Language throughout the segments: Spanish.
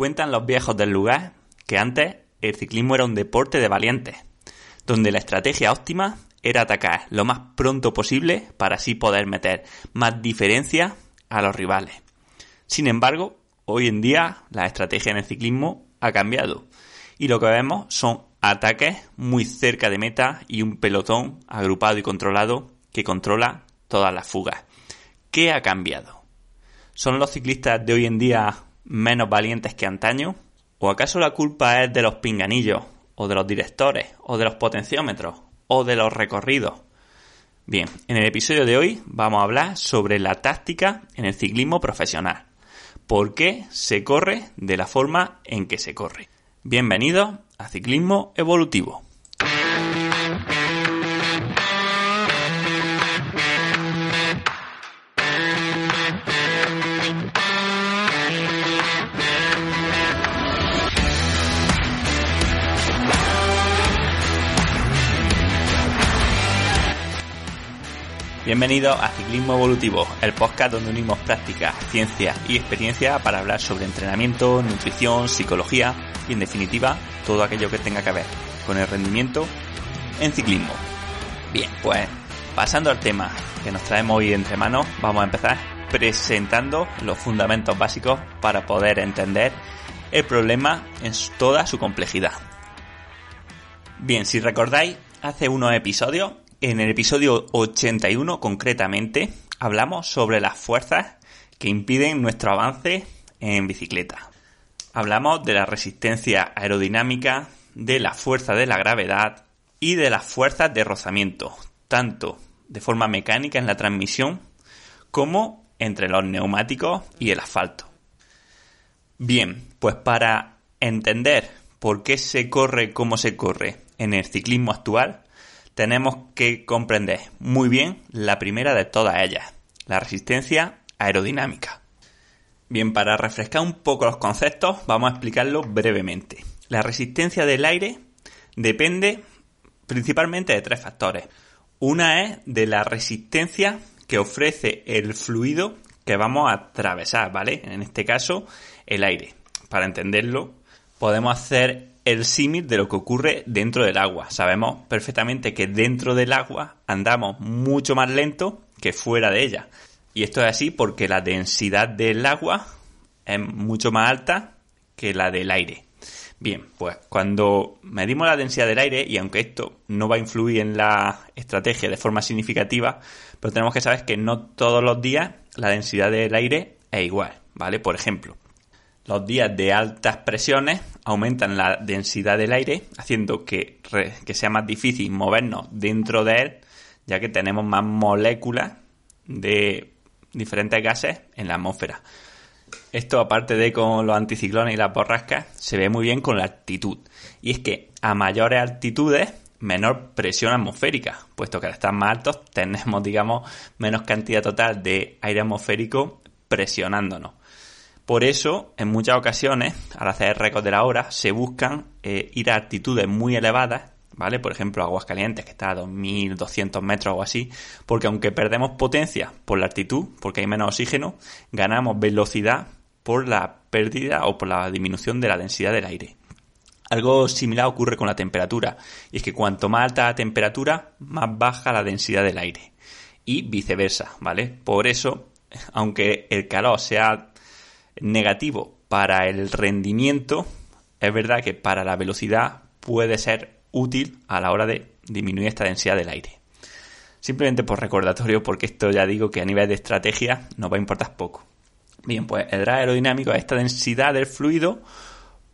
Cuentan los viejos del lugar que antes el ciclismo era un deporte de valientes, donde la estrategia óptima era atacar lo más pronto posible para así poder meter más diferencia a los rivales. Sin embargo, hoy en día la estrategia en el ciclismo ha cambiado y lo que vemos son ataques muy cerca de meta y un pelotón agrupado y controlado que controla todas las fugas. ¿Qué ha cambiado? ¿Son los ciclistas de hoy en día menos valientes que antaño? ¿O acaso la culpa es de los pinganillos, o de los directores, o de los potenciómetros, o de los recorridos? Bien, en el episodio de hoy vamos a hablar sobre la táctica en el ciclismo profesional. ¿Por qué se corre de la forma en que se corre? Bienvenidos a Ciclismo Evolutivo. Bienvenido a Ciclismo Evolutivo, el podcast donde unimos práctica, ciencia y experiencia para hablar sobre entrenamiento, nutrición, psicología y en definitiva todo aquello que tenga que ver con el rendimiento en ciclismo. Bien, pues pasando al tema que nos traemos hoy entre manos, vamos a empezar presentando los fundamentos básicos para poder entender el problema en toda su complejidad. Bien, si recordáis, hace unos episodios en el episodio 81 concretamente hablamos sobre las fuerzas que impiden nuestro avance en bicicleta. Hablamos de la resistencia aerodinámica, de la fuerza de la gravedad y de las fuerzas de rozamiento, tanto de forma mecánica en la transmisión como entre los neumáticos y el asfalto. Bien, pues para entender por qué se corre como se corre en el ciclismo actual, tenemos que comprender muy bien la primera de todas ellas, la resistencia aerodinámica. Bien, para refrescar un poco los conceptos, vamos a explicarlo brevemente. La resistencia del aire depende principalmente de tres factores. Una es de la resistencia que ofrece el fluido que vamos a atravesar, ¿vale? En este caso, el aire. Para entenderlo, podemos hacer el símil de lo que ocurre dentro del agua. Sabemos perfectamente que dentro del agua andamos mucho más lento que fuera de ella. Y esto es así porque la densidad del agua es mucho más alta que la del aire. Bien, pues cuando medimos la densidad del aire, y aunque esto no va a influir en la estrategia de forma significativa, pero tenemos que saber que no todos los días la densidad del aire es igual, ¿vale? Por ejemplo, los días de altas presiones aumentan la densidad del aire, haciendo que, que sea más difícil movernos dentro de él, ya que tenemos más moléculas de diferentes gases en la atmósfera. Esto, aparte de con los anticiclones y las borrascas, se ve muy bien con la altitud. Y es que a mayores altitudes, menor presión atmosférica, puesto que al estar más altos tenemos, digamos, menos cantidad total de aire atmosférico presionándonos. Por eso, en muchas ocasiones, al hacer récords de la hora, se buscan eh, ir a altitudes muy elevadas, ¿vale? Por ejemplo, Aguascalientes, que está a 2.200 metros o así, porque aunque perdemos potencia por la altitud, porque hay menos oxígeno, ganamos velocidad por la pérdida o por la disminución de la densidad del aire. Algo similar ocurre con la temperatura, y es que cuanto más alta la temperatura, más baja la densidad del aire. Y viceversa, ¿vale? Por eso, aunque el calor sea negativo para el rendimiento, es verdad que para la velocidad puede ser útil a la hora de disminuir esta densidad del aire. Simplemente por recordatorio, porque esto ya digo que a nivel de estrategia nos va a importar poco. Bien, pues el drag aerodinámico es esta densidad del fluido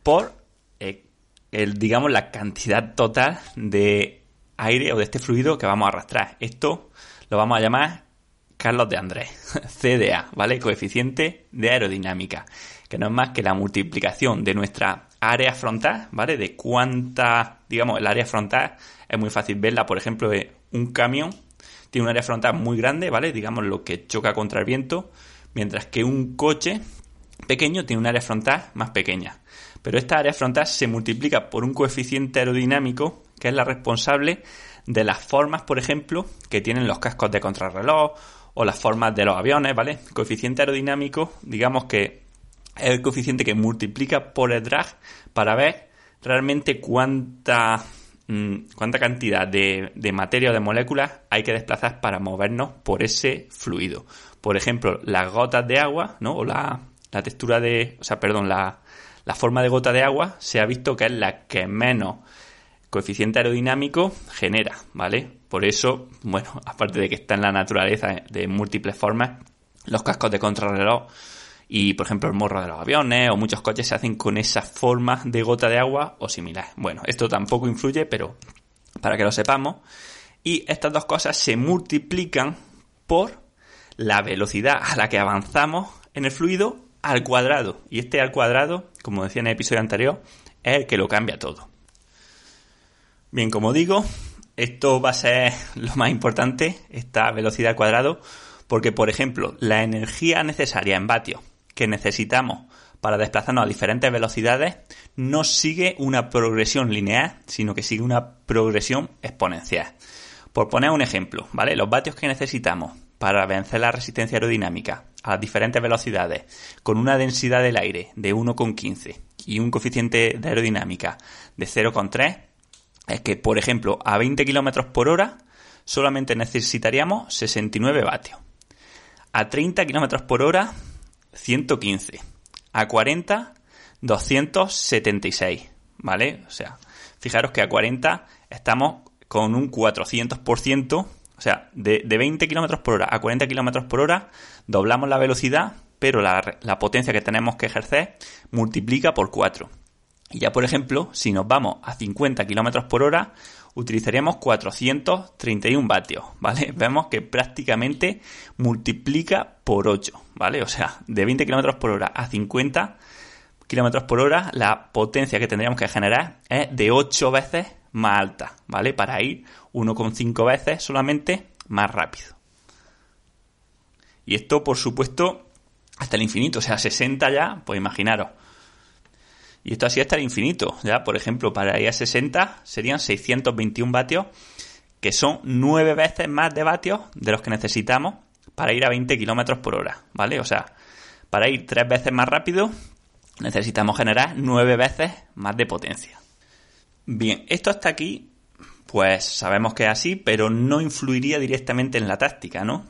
por, eh, el, digamos, la cantidad total de aire o de este fluido que vamos a arrastrar. Esto lo vamos a llamar Carlos de Andrés, CDA, ¿vale? Coeficiente de aerodinámica. que no es más que la multiplicación de nuestra área frontal, ¿vale? De cuánta, digamos, el área frontal es muy fácil verla, por ejemplo, un camión tiene un área frontal muy grande, ¿vale? Digamos lo que choca contra el viento, mientras que un coche pequeño tiene un área frontal más pequeña. Pero esta área frontal se multiplica por un coeficiente aerodinámico que es la responsable de las formas, por ejemplo, que tienen los cascos de contrarreloj o las formas de los aviones, ¿vale? Coeficiente aerodinámico, digamos que es el coeficiente que multiplica por el drag para ver realmente cuánta, mm, cuánta cantidad de, de materia o de moléculas hay que desplazar para movernos por ese fluido. Por ejemplo, las gotas de agua, ¿no? O la, la textura de, o sea, perdón, la, la forma de gota de agua se ha visto que es la que menos coeficiente aerodinámico genera, ¿vale? Por eso, bueno, aparte de que está en la naturaleza de múltiples formas, los cascos de contrarreloj y, por ejemplo, el morro de los aviones o muchos coches se hacen con esa forma de gota de agua o similar. Bueno, esto tampoco influye, pero para que lo sepamos. Y estas dos cosas se multiplican por la velocidad a la que avanzamos en el fluido al cuadrado. Y este al cuadrado, como decía en el episodio anterior, es el que lo cambia todo. Bien, como digo, esto va a ser lo más importante, esta velocidad al cuadrado, porque, por ejemplo, la energía necesaria en vatios que necesitamos para desplazarnos a diferentes velocidades no sigue una progresión lineal, sino que sigue una progresión exponencial. Por poner un ejemplo, ¿vale? Los vatios que necesitamos para vencer la resistencia aerodinámica a diferentes velocidades con una densidad del aire de 1,15 y un coeficiente de aerodinámica de 0,3 es que, por ejemplo, a 20 km por hora solamente necesitaríamos 69 vatios. A 30 km por hora, 115. A 40, 276. ¿Vale? O sea, fijaros que a 40 estamos con un 400%. O sea, de, 20 km por hora a 40 km por hora doblamos la velocidad, pero la, la potencia que tenemos que ejercer multiplica por 4. Y ya, por ejemplo, si nos vamos a 50 km por hora, utilizaríamos 431 vatios, ¿vale? Vemos que prácticamente multiplica por 8, ¿vale? O sea, de 20 km por hora a 50 km por hora, la potencia que tendríamos que generar es de 8 veces más alta, ¿vale? Para ir 1,5 veces solamente más rápido. Y esto, por supuesto, hasta el infinito, o sea, 60 ya, pues imaginaros y esto así hasta el infinito. ¿ya? Por ejemplo, para ir a 60 serían 621 vatios, que son 9 veces más de vatios de los que necesitamos para ir a 20 kilómetros por hora. ¿Vale? O sea, para ir 3 veces más rápido necesitamos generar 9 veces más de potencia. Bien, esto hasta aquí, pues sabemos que es así, pero no influiría directamente en la táctica, ¿no?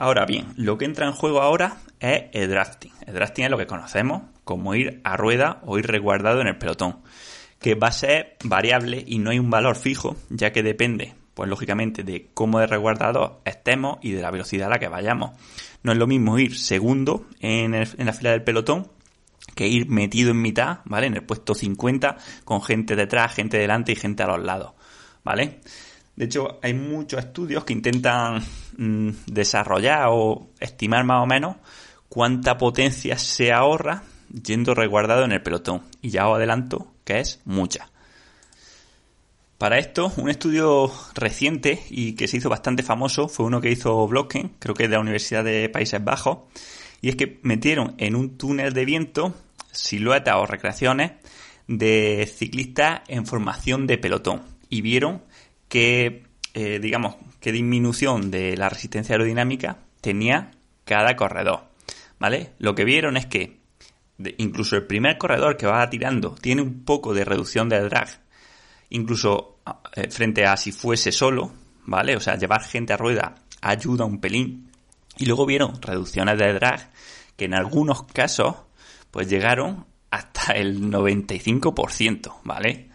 Ahora bien, lo que entra en juego ahora es el drafting. El drafting es lo que conocemos como ir a rueda o ir resguardado en el pelotón, que va a ser variable y no hay un valor fijo, ya que depende, pues lógicamente, de cómo de resguardado estemos y de la velocidad a la que vayamos. No es lo mismo ir segundo en, en la fila del pelotón que ir metido en mitad, ¿vale? En el puesto 50 con gente detrás, gente delante y gente a los lados, ¿vale? De hecho, hay muchos estudios que intentan mm, desarrollar o estimar más o menos cuánta potencia se ahorra yendo resguardado en el pelotón. Y ya os adelanto que es mucha. Para esto, un estudio reciente y que se hizo bastante famoso fue uno que hizo Blocken, creo que de la Universidad de Países Bajos, y es que metieron en un túnel de viento siluetas o recreaciones de ciclistas en formación de pelotón y vieron que, eh, digamos, qué disminución de la resistencia aerodinámica tenía cada corredor, ¿vale? Lo que vieron es que incluso el primer corredor que va tirando tiene un poco de reducción de drag, incluso eh, frente a si fuese solo, ¿vale? O sea, llevar gente a rueda ayuda un pelín. Y luego vieron reducciones de drag que en algunos casos pues llegaron hasta el 95%, ¿vale?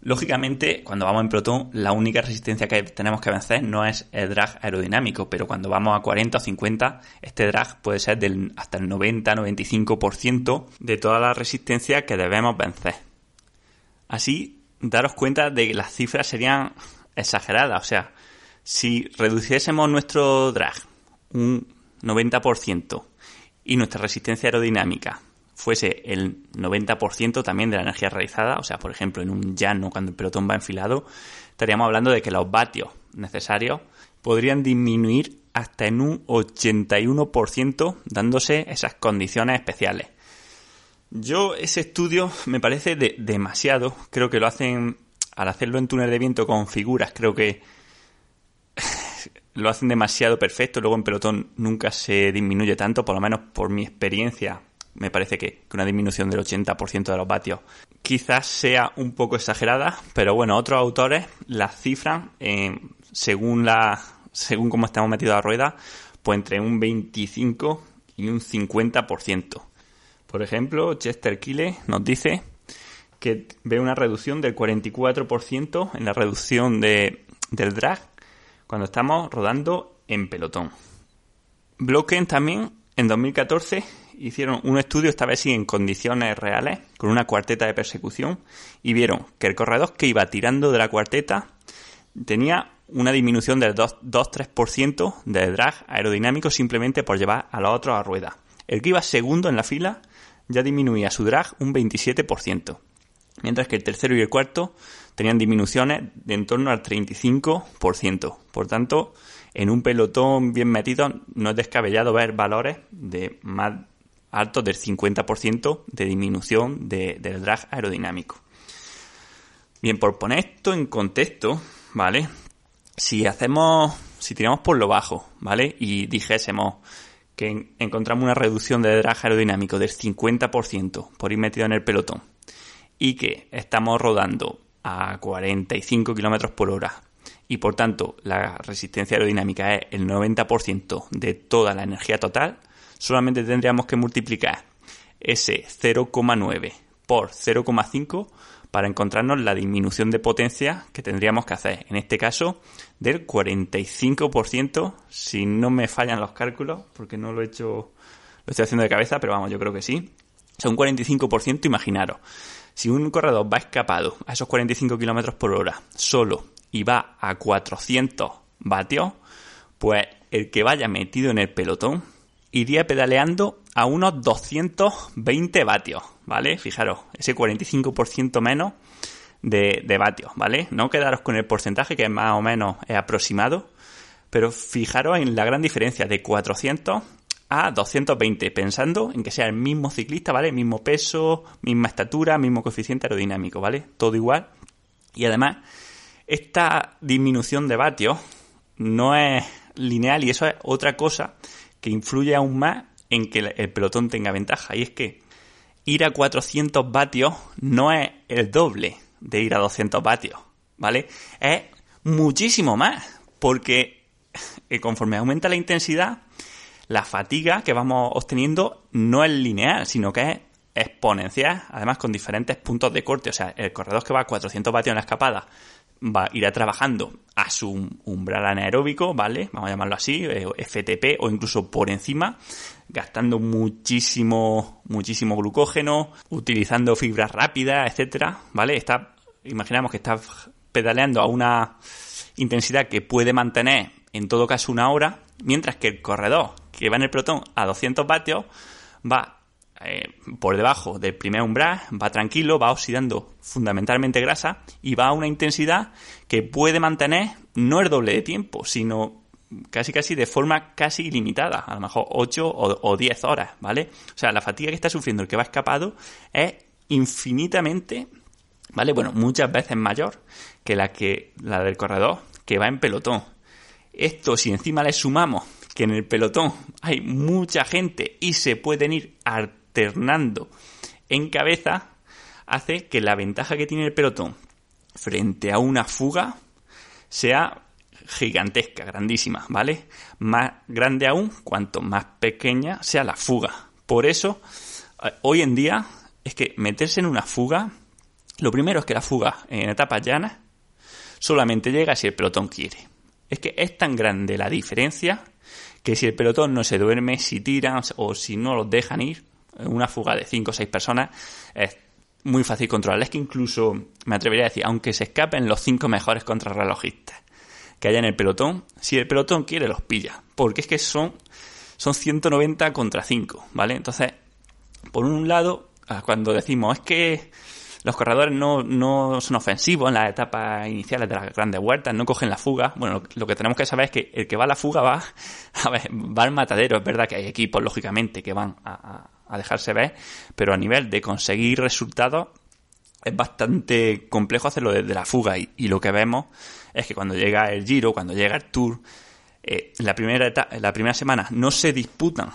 Lógicamente, cuando vamos en Proton, la única resistencia que tenemos que vencer no es el drag aerodinámico, pero cuando vamos a 40 o 50, este drag puede ser del hasta el 90-95% de toda la resistencia que debemos vencer. Así, daros cuenta de que las cifras serían exageradas. O sea, si reduciésemos nuestro drag un 90% y nuestra resistencia aerodinámica fuese el 90% también de la energía realizada, o sea, por ejemplo, en un llano cuando el pelotón va enfilado, estaríamos hablando de que los vatios necesarios podrían disminuir hasta en un 81% dándose esas condiciones especiales. Yo ese estudio me parece demasiado, creo que lo hacen al hacerlo en túnel de viento con figuras, creo que lo hacen demasiado perfecto, luego en pelotón nunca se disminuye tanto, por lo menos por mi experiencia me parece que, una disminución del 80% de los vatios quizás sea un poco exagerada, pero bueno, otros autores la cifran según la según cómo estamos metidos a la rueda, pues entre un 25 y un 50%. Por ejemplo, Chester Kille nos dice que ve una reducción del 44% en la reducción de, del drag cuando estamos rodando en pelotón. Blocken también en 2014 hicieron un estudio, esta vez sí en condiciones reales, con una cuarteta de persecución, y vieron que el corredor que iba tirando de la cuarteta tenía una disminución del 2-3% de drag aerodinámico simplemente por llevar a los otros a rueda. El que iba segundo en la fila ya disminuía su drag un 27%, mientras que el tercero y el cuarto tenían disminuciones de en torno al 35%. Por tanto, en un pelotón bien metido no es descabellado ver valores de más altos del 50% de disminución del drag aerodinámico. Bien, por poner esto en contexto, ¿vale? Si hacemos, si tiramos por lo bajo, ¿vale? Y dijésemos que encontramos una reducción de drag aerodinámico del 50% por ir metido en el pelotón y que estamos rodando a 45 km por hora y por tanto la resistencia aerodinámica es el 90% de toda la energía total, solamente tendríamos que multiplicar ese 0,9 por 0,5 para encontrarnos la disminución de potencia que tendríamos que hacer. En este caso, del 45%, si no me fallan los cálculos, porque no lo he hecho, lo estoy haciendo de cabeza, pero vamos, yo creo que sí. O sea, un 45%, imaginaros. Si un corredor va escapado a esos 45 km por hora solo y va a 400 vatios, pues el que vaya metido en el pelotón iría pedaleando a unos 220 vatios, ¿vale? Fijaros, ese 45% menos de, de, vatios, ¿vale? No quedaros con el porcentaje que más o menos es aproximado, pero fijaros en la gran diferencia de 400 a 220, pensando en que sea el mismo ciclista, ¿vale? Mismo peso, misma estatura, mismo coeficiente aerodinámico, ¿vale? Todo igual. Y además, esta disminución de vatios no es lineal y eso es otra cosa que influye aún más en que el pelotón tenga ventaja. Y es que ir a 400 vatios no es el doble de ir a 200 vatios, ¿vale? Es muchísimo más, porque eh, conforme aumenta la intensidad, la fatiga que vamos obteniendo no es lineal, sino que es exponencial, además con diferentes puntos de corte. O sea, el corredor que va a 400 vatios en la escapada va, irá trabajando a su umbral anaeróbico, ¿vale? Vamos a llamarlo así, eh, FTP o incluso por encima, gastando muchísimo, muchísimo glucógeno, utilizando fibras rápidas, etcétera, ¿vale? Está, imaginamos que está pedaleando a una intensidad que puede mantener en todo caso una hora, mientras que el corredor que va en el pelotón a 200 vatios va eh, por debajo del primer umbral, va tranquilo, va oxidando fundamentalmente grasa y va a una intensidad que puede mantener no el doble de tiempo, sino casi casi de forma casi ilimitada, a lo mejor 8 o, 10 horas, ¿vale? O sea, la fatiga que está sufriendo el que va escapado es infinitamente, ¿vale? Bueno, muchas veces mayor que la que la del corredor que va en pelotón. Esto si encima le sumamos que en el pelotón hay mucha gente y se pueden ir alternando en cabeza, hace que la ventaja que tiene el pelotón frente a una fuga sea gigantesca, grandísima, ¿vale? Más grande aún cuanto más pequeña sea la fuga. Por eso, eh, hoy en día, es que meterse en una fuga, lo primero es que la fuga en etapas llanas solamente llega si el pelotón quiere. Es que es tan grande la diferencia que si el pelotón no se duerme, si tiran o si no los dejan ir, una fuga de 5 o 6 personas es muy fácil controlar. Es que incluso me atrevería a decir, aunque se escapen los 5 mejores contrarrelojistas que haya en el pelotón, si el pelotón quiere los pilla, porque es que son, son 190 contra 5, ¿vale? Entonces Por un lado, cuando decimos es que los corredores no, no son ofensivos en las etapas iniciales de las grandes vueltas, no cogen la fuga. Bueno, lo, que tenemos que saber es que el que va a la fuga va, a ver, va al matadero. Es verdad que hay equipos, lógicamente, que van a, dejarse ver, pero a nivel de conseguir resultados es bastante complejo hacerlo desde la fuga. Y, lo que vemos es que cuando llega el Giro, cuando llega el Tour, eh, la primera etapa, la primera semana no se disputan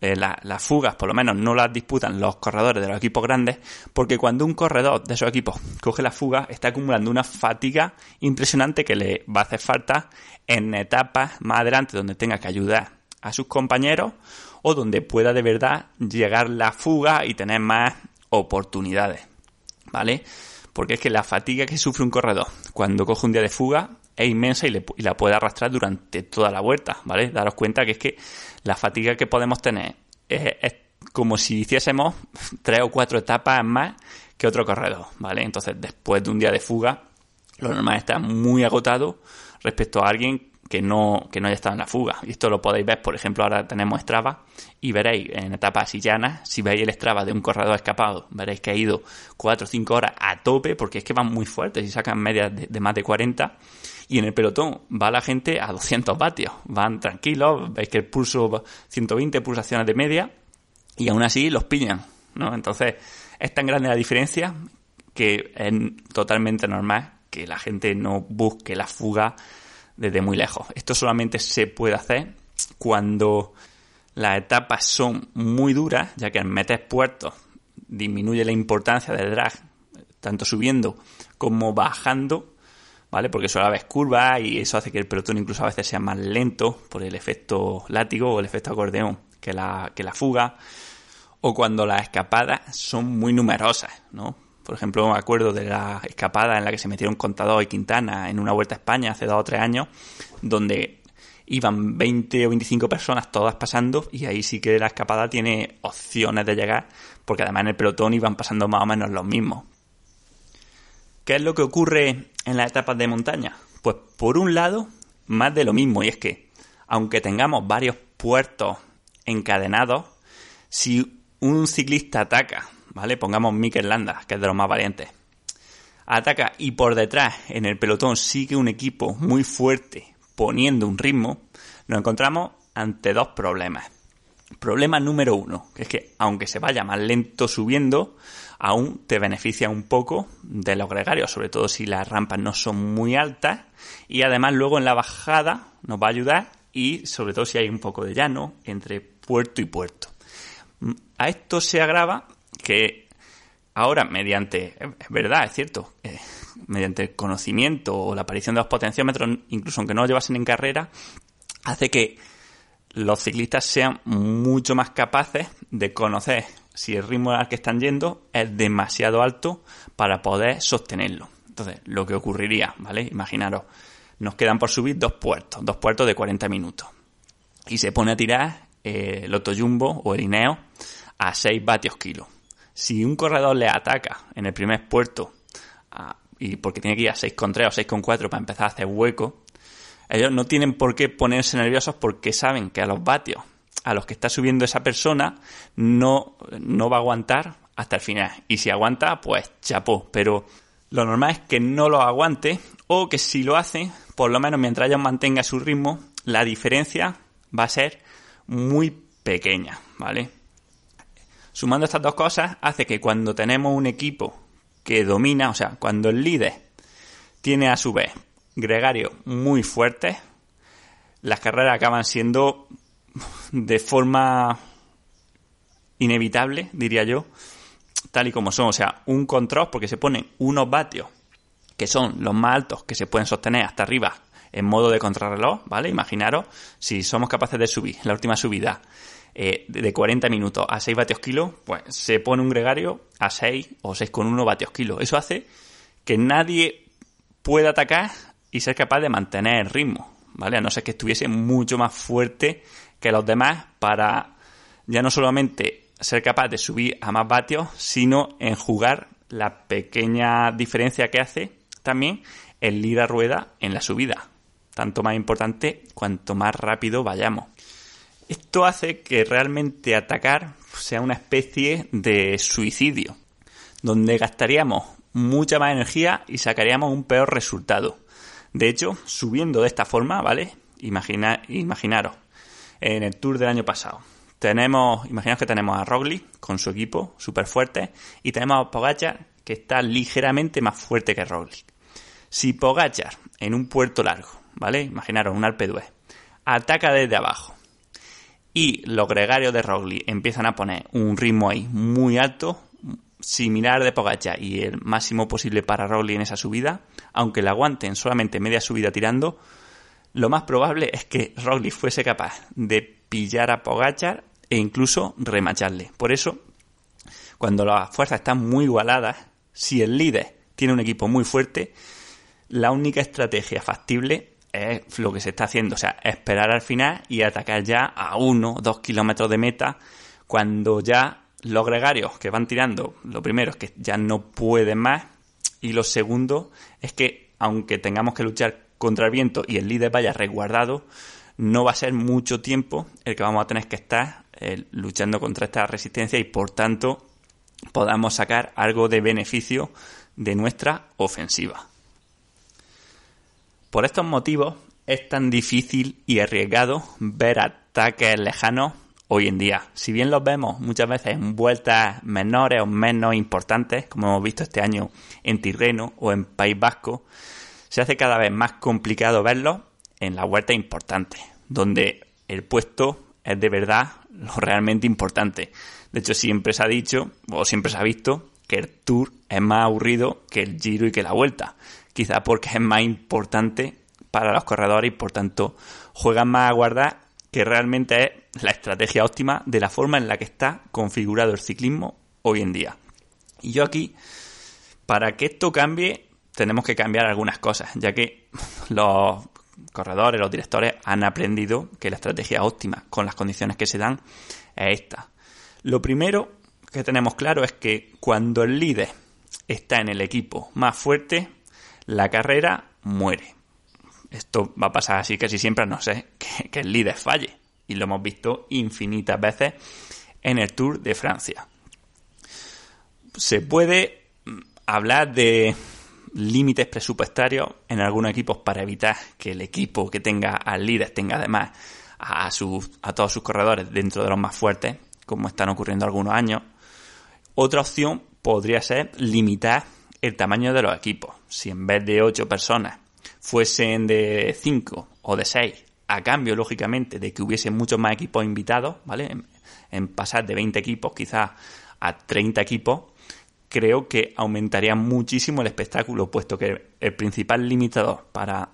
eh, las fugas por lo menos no las disputan los corredores de los equipos grandes, porque cuando un corredor de esos equipos coge la fuga, está acumulando una fatiga impresionante que le va a hacer falta en etapas más adelante donde tenga que ayudar a sus compañeros donde pueda de verdad llegar la fuga y tener más oportunidades. ¿Vale? Porque es que la fatiga que sufre un corredor cuando coge un día de fuga es inmensa y, la puede arrastrar durante toda la vuelta, ¿vale? Daros cuenta que es que la fatiga que podemos tener es, como si hiciésemos tres o cuatro etapas más que otro corredor, ¿vale? Entonces, después de un día de fuga, lo normal es estar muy agotado respecto a alguien que no, que no haya estado en la fuga. Y esto lo podéis ver, por ejemplo, ahora tenemos Strava y veréis en etapas llanas, si veis el Strava de un corredor escapado, veréis que ha ido 4 o 5 horas a tope porque es que van muy fuertes y sacan medias de, más de 40 y en el pelotón va la gente a 200 vatios. Van tranquilos, veis que el pulso 120 pulsaciones de media y aún así los pillan, ¿no? Entonces es tan grande la diferencia que es totalmente normal que la gente no busque la fuga desde muy lejos. Esto solamente se puede hacer cuando las etapas son muy duras, ya que al meter puertos disminuye la importancia del drag, tanto subiendo como bajando, ¿vale? Porque suele haber curvas y eso hace que el pelotón incluso a veces sea más lento por el efecto látigo o el efecto acordeón que la, que la fuga. O cuando las escapadas son muy numerosas, ¿no? Por ejemplo, me acuerdo de la escapada en la que se metieron Contador y Quintana en una vuelta a España hace dos o tres años, donde iban 20 o 25 personas todas pasando y ahí sí que la escapada tiene opciones de llegar, porque además en el pelotón iban pasando más o menos los mismos. ¿Qué es lo que ocurre en las etapas de montaña? Pues por un lado, más de lo mismo, y es que, aunque tengamos varios puertos encadenados, si un ciclista ataca, ¿vale? Pongamos Mikel Landa, que es de los más valientes, ataca y por detrás en el pelotón sigue un equipo muy fuerte poniendo un ritmo, nos encontramos ante dos problemas. Problema número uno, que es que aunque se vaya más lento subiendo, aún te beneficia un poco de los gregarios, sobre todo si las rampas no son muy altas y además luego en la bajada nos va a ayudar y sobre todo si hay un poco de llano entre puerto y puerto. A esto se agrava que ahora mediante, es verdad, es cierto, eh, mediante el conocimiento o la aparición de los potenciómetros, incluso aunque no lo llevasen en carrera, hace que los ciclistas sean mucho más capaces de conocer si el ritmo al que están yendo es demasiado alto para poder sostenerlo. Entonces, lo que ocurriría, ¿vale? Imaginaros, nos quedan por subir dos puertos, dos puertos de 40 minutos. Y se pone a tirar eh, el Otoyumbo o el Ineo a 6 vatios kilo. Si un corredor le ataca en el primer puerto, y porque tiene que ir a 6,3 o 6,4 para empezar a hacer hueco, ellos no tienen por qué ponerse nerviosos porque saben que a los vatios a los que está subiendo esa persona no, no va a aguantar hasta el final. Y si aguanta, pues chapó. Pero lo normal es que no lo aguante o que si lo hace, por lo menos mientras ellos mantenga su ritmo, la diferencia va a ser muy pequeña, ¿vale? Sumando estas dos cosas, hace que cuando tenemos un equipo que domina, o sea, cuando el líder tiene a su vez gregario muy fuerte, las carreras acaban siendo de forma inevitable, diría yo, tal y como son. O sea, un control, porque se ponen unos vatios que son los más altos que se pueden sostener hasta arriba en modo de contrarreloj, ¿vale? Imaginaros, si somos capaces de subir la última subida eh, de 40 minutos a 6 vatios kilo, pues se pone un gregario a 6 o 6,1 vatios kilo. Eso hace que nadie pueda atacar y ser capaz de mantener el ritmo, ¿vale? A no ser que estuviese mucho más fuerte que los demás para ya no solamente ser capaz de subir a más vatios, sino en jugar la pequeña diferencia que hace también el ir a rueda en la subida. Tanto más importante cuanto más rápido vayamos. Esto hace que realmente atacar sea una especie de suicidio, donde gastaríamos mucha más energía y sacaríamos un peor resultado. De hecho, subiendo de esta forma, ¿vale? Imagina, imaginaros, en el tour del año pasado. Tenemos, imaginaos que tenemos a Roglic con su equipo súper fuerte y tenemos a Pogachar que está ligeramente más fuerte que Roglic. Si Pogachar en un puerto largo, ¿vale? Imaginaros un Alpe ataca desde abajo y los gregarios de Roglic empiezan a poner un ritmo ahí muy alto, similar de Pogachar y el máximo posible para Roglic en esa subida, aunque le aguanten solamente media subida tirando, lo más probable es que Roglic fuese capaz de pillar a Pogachar e incluso remacharle. Por eso, cuando las fuerzas están muy igualadas, si el líder tiene un equipo muy fuerte, la única estrategia factible es lo que se está haciendo, o sea, esperar al final y atacar ya a uno, dos kilómetros de meta, cuando ya los gregarios que van tirando, lo primero es que ya no pueden más, y lo segundo es que aunque tengamos que luchar contra el viento y el líder vaya resguardado, no va a ser mucho tiempo el que vamos a tener que estar eh, luchando contra esta resistencia y por tanto podamos sacar algo de beneficio de nuestra ofensiva. Por estos motivos es tan difícil y arriesgado ver ataques lejanos hoy en día. Si bien los vemos muchas veces en vueltas menores o menos importantes, como hemos visto este año en Tirreno o en País Vasco, se hace cada vez más complicado verlos en la vuelta importante, donde el puesto es de verdad lo realmente importante. De hecho, siempre se ha dicho, o siempre se ha visto, que el Tour es más aburrido que el Giro y que la Vuelta. Quizá porque es más importante para los corredores y por tanto juegan más a guardar que realmente es la estrategia óptima de la forma en la que está configurado el ciclismo hoy en día. Y yo aquí, para que esto cambie, tenemos que cambiar algunas cosas, ya que los corredores, los directores han aprendido que la estrategia óptima con las condiciones que se dan es esta. Lo primero que tenemos claro es que cuando el líder está en el equipo más fuerte, la carrera muere. Esto va a pasar así casi siempre, no sé, que, que el líder falle. Y lo hemos visto infinitas veces en el Tour de Francia. Se puede hablar de límites presupuestarios en algunos equipos para evitar que el equipo que tenga al líder tenga además a, a todos sus corredores dentro de los más fuertes, como están ocurriendo algunos años. Otra opción podría ser limitar el tamaño de los equipos. Si en vez de 8 personas fuesen de 5 o de 6, a cambio, lógicamente, de que hubiese muchos más equipos invitados, ¿vale? En, en pasar de 20 equipos quizás a 30 equipos, creo que aumentaría muchísimo el espectáculo, puesto que el principal limitador para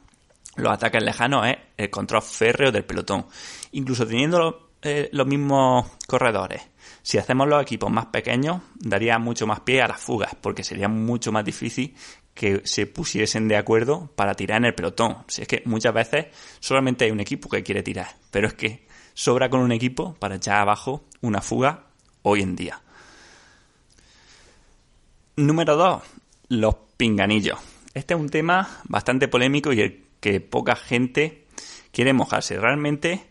los ataques lejanos es el control férreo del pelotón. Incluso teniendo eh, los mismos corredores, si hacemos los equipos más pequeños, daría mucho más pie a las fugas, porque sería mucho más difícil que se pusiesen de acuerdo para tirar en el pelotón. Si es que muchas veces solamente hay un equipo que quiere tirar, pero es que sobra con un equipo para echar abajo una fuga hoy en día. Número 2. Los pinganillos. Este es un tema bastante polémico y el que poca gente quiere mojarse. Realmente,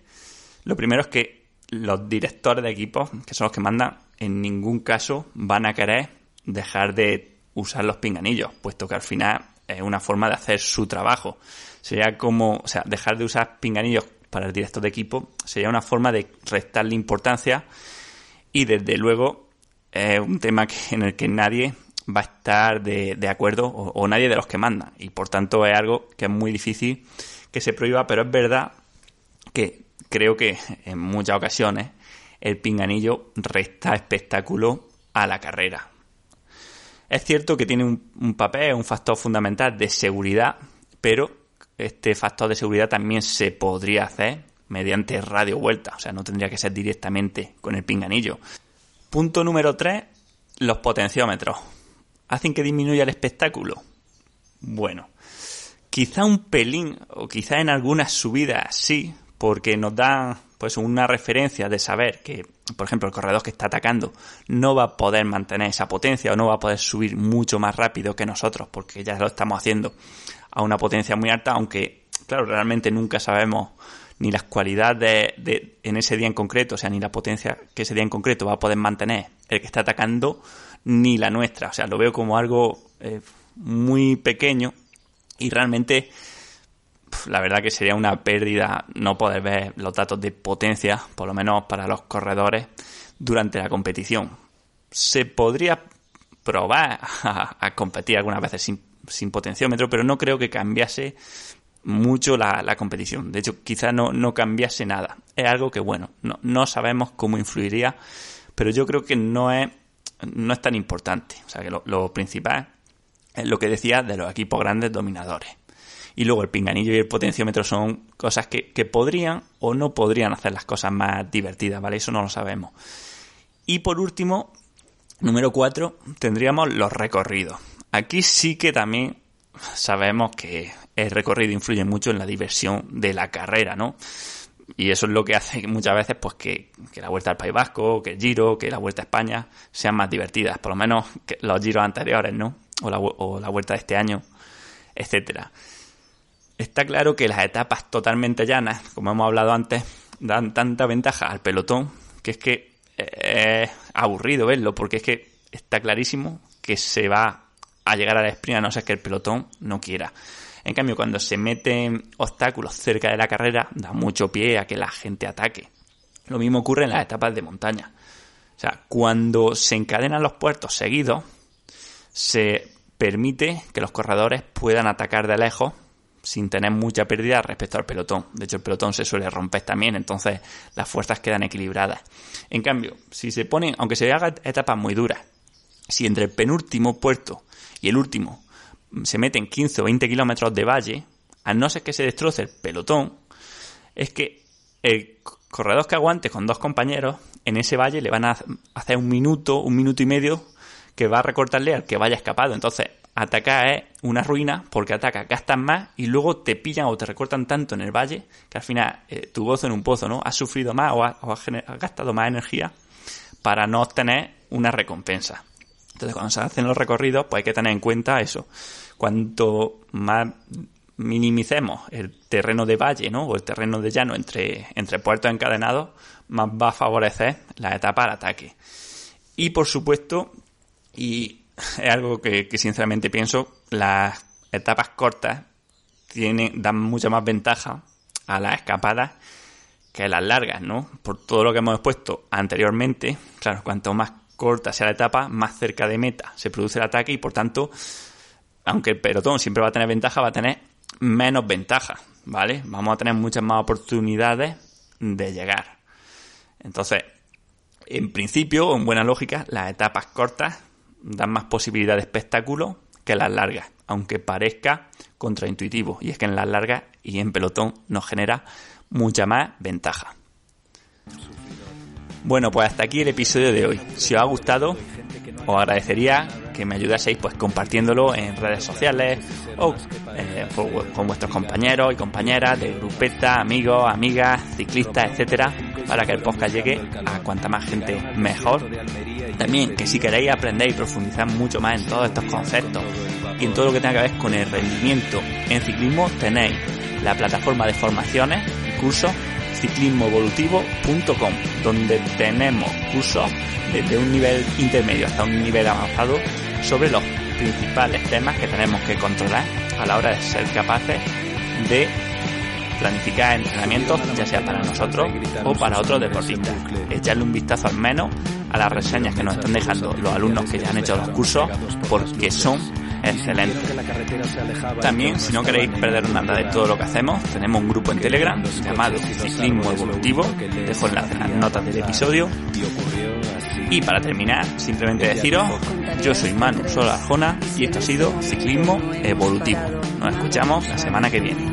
lo primero es que los directores de equipos, que son los que mandan, en ningún caso van a querer dejar de usar los pinganillos, puesto que al final es una forma de hacer su trabajo. Sería como, o sea, dejar de usar pinganillos para el director de equipo sería una forma de restarle importancia y desde luego es un tema en el que nadie va a estar de, de acuerdo o, nadie de los que manda. Y por tanto es algo que es muy difícil que se prohíba, pero es verdad que creo que en muchas ocasiones el pinganillo resta espectáculo a la carrera. Es cierto que tiene un, papel, un factor fundamental de seguridad, pero este factor de seguridad también se podría hacer mediante radio vuelta, o sea, no tendría que ser directamente con el pinganillo. Punto número 3, los potenciómetros hacen que disminuya el espectáculo? Bueno, quizá un pelín, o quizá en algunas subidas sí, porque nos da pues una referencia de saber que, por ejemplo, el corredor que está atacando no va a poder mantener esa potencia o no va a poder subir mucho más rápido que nosotros, porque ya lo estamos haciendo a una potencia muy alta, aunque, claro, realmente nunca sabemos ni las cualidades de, en ese día en concreto, o sea, ni la potencia que ese día en concreto va a poder mantener el que está atacando, ni la nuestra. O sea, lo veo como algo eh, muy pequeño y realmente la verdad que sería una pérdida no poder ver los datos de potencia, por lo menos para los corredores, durante la competición. Se podría probar a, competir algunas veces sin, potenciómetro, pero no creo que cambiase mucho la, competición. De hecho, quizá no, no, cambiase nada. Es algo que, bueno, no, no sabemos cómo influiría, pero yo creo que no es, no es tan importante. O sea, que lo principal es lo que decía de los equipos grandes dominadores. Y luego el pinganillo y el potenciómetro son cosas que, que podrían o no podrían hacer las cosas más divertidas, ¿vale? Eso no lo sabemos. Y por último, número 4, tendríamos los recorridos. Aquí sí que también sabemos que el recorrido influye mucho en la diversión de la carrera, ¿no? Y eso es lo que hace muchas veces pues que, la Vuelta al País Vasco, que el Giro, que la Vuelta a España sean más divertidas, por lo menos que los giros anteriores, ¿no? O la, o la Vuelta de este año, etcétera. Está claro que las etapas totalmente llanas, como hemos hablado antes, dan tanta ventaja al pelotón que es que es aburrido verlo, porque es que está clarísimo que se va a llegar a la sprint a no ser que el pelotón no quiera. En cambio, cuando se meten obstáculos cerca de la carrera, da mucho pie a que la gente ataque. Lo mismo ocurre en las etapas de montaña. O sea, cuando se encadenan los puertos seguidos, se permite que los corredores puedan atacar de lejos sin tener mucha pérdida respecto al pelotón. De hecho, el pelotón se suele romper también, entonces las fuerzas quedan equilibradas. En cambio, si se ponen, aunque se haga etapas muy duras, si entre el penúltimo puerto y el último se meten 15 o 20 kilómetros de valle, a no ser que se destroce el pelotón, es que el corredor que aguante con dos compañeros en ese valle le van a hacer un minuto, un minuto y medio que va a recortarle al que vaya escapado. Entonces, atacar es una ruina porque ataca, gastas más y luego te pillan o te recortan tanto en el valle que al final eh, tu gozo en un pozo, ¿no? Has sufrido más o has, gastado más energía para no obtener una recompensa. Entonces, cuando se hacen los recorridos, pues hay que tener en cuenta eso. Cuanto más minimicemos el terreno de valle, ¿no? O el terreno de llano entre, entre puertos encadenados, más va a favorecer la etapa al ataque. Y por supuesto, y es algo que, sinceramente pienso, las etapas cortas tienen, dan mucha más ventaja a las escapadas que las largas, ¿no? Por todo lo que hemos expuesto anteriormente, claro, cuanto más corta sea la etapa, más cerca de meta se produce el ataque y por tanto, aunque el pelotón siempre va a tener ventaja, va a tener menos ventaja, ¿vale? Vamos a tener muchas más oportunidades de llegar. Entonces, en principio, en buena lógica, las etapas cortas dan más posibilidad de espectáculo que las largas, aunque parezca contraintuitivo. Y es que en las largas y en pelotón nos genera mucha más ventaja. Bueno, pues hasta aquí el episodio de hoy. Si os ha gustado, os agradecería que me ayudaseis pues compartiéndolo en redes sociales o eh, con vuestros compañeros y compañeras de grupeta, amigos, amigas, ciclistas, etcétera, para que el podcast llegue a cuanta más gente mejor. También que si queréis aprender y profundizar mucho más en todos estos conceptos y en todo lo que tenga que ver con el rendimiento en ciclismo, tenéis la plataforma de formaciones y cursos ciclismoevolutivo.com, donde tenemos cursos desde un nivel intermedio hasta un nivel avanzado sobre los principales temas que tenemos que controlar a la hora de ser capaces de planificar entrenamientos, ya sea para nosotros o para otros deportistas. Echarle un vistazo al menos a las reseñas que nos están dejando los alumnos que ya han hecho los cursos, porque son excelente. También, si no queréis perder nada de todo lo que hacemos, tenemos un grupo en Telegram llamado Ciclismo Evolutivo, dejo en las notas del episodio. Y para terminar, simplemente deciros, yo soy Manu Sola Arjona y esto ha sido Ciclismo Evolutivo. Nos escuchamos la semana que viene.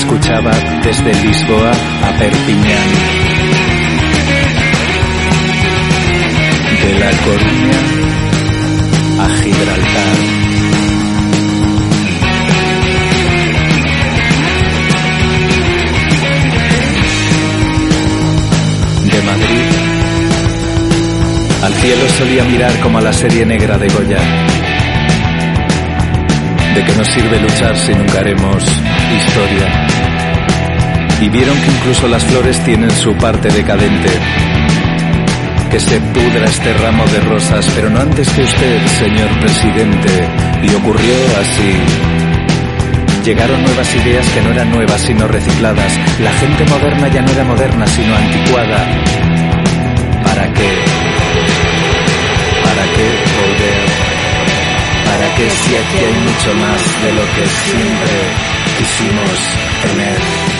escuchaba desde Lisboa a Perpiñán. De La Coruña a Gibraltar. De Madrid al cielo solía mirar como a la serie negra de Goya. ¿De qué nos sirve luchar si nunca haremos historia? Y vieron que incluso las flores tienen su parte decadente. Que se pudra este ramo de rosas, pero no antes que usted, señor presidente. Y ocurrió así. Llegaron nuevas ideas que no eran nuevas sino recicladas. La gente moderna ya no era moderna sino anticuada. ¿Para qué? ¿Para qué volver? ¿Para qué si aquí hay mucho más de lo que siempre quisimos tener?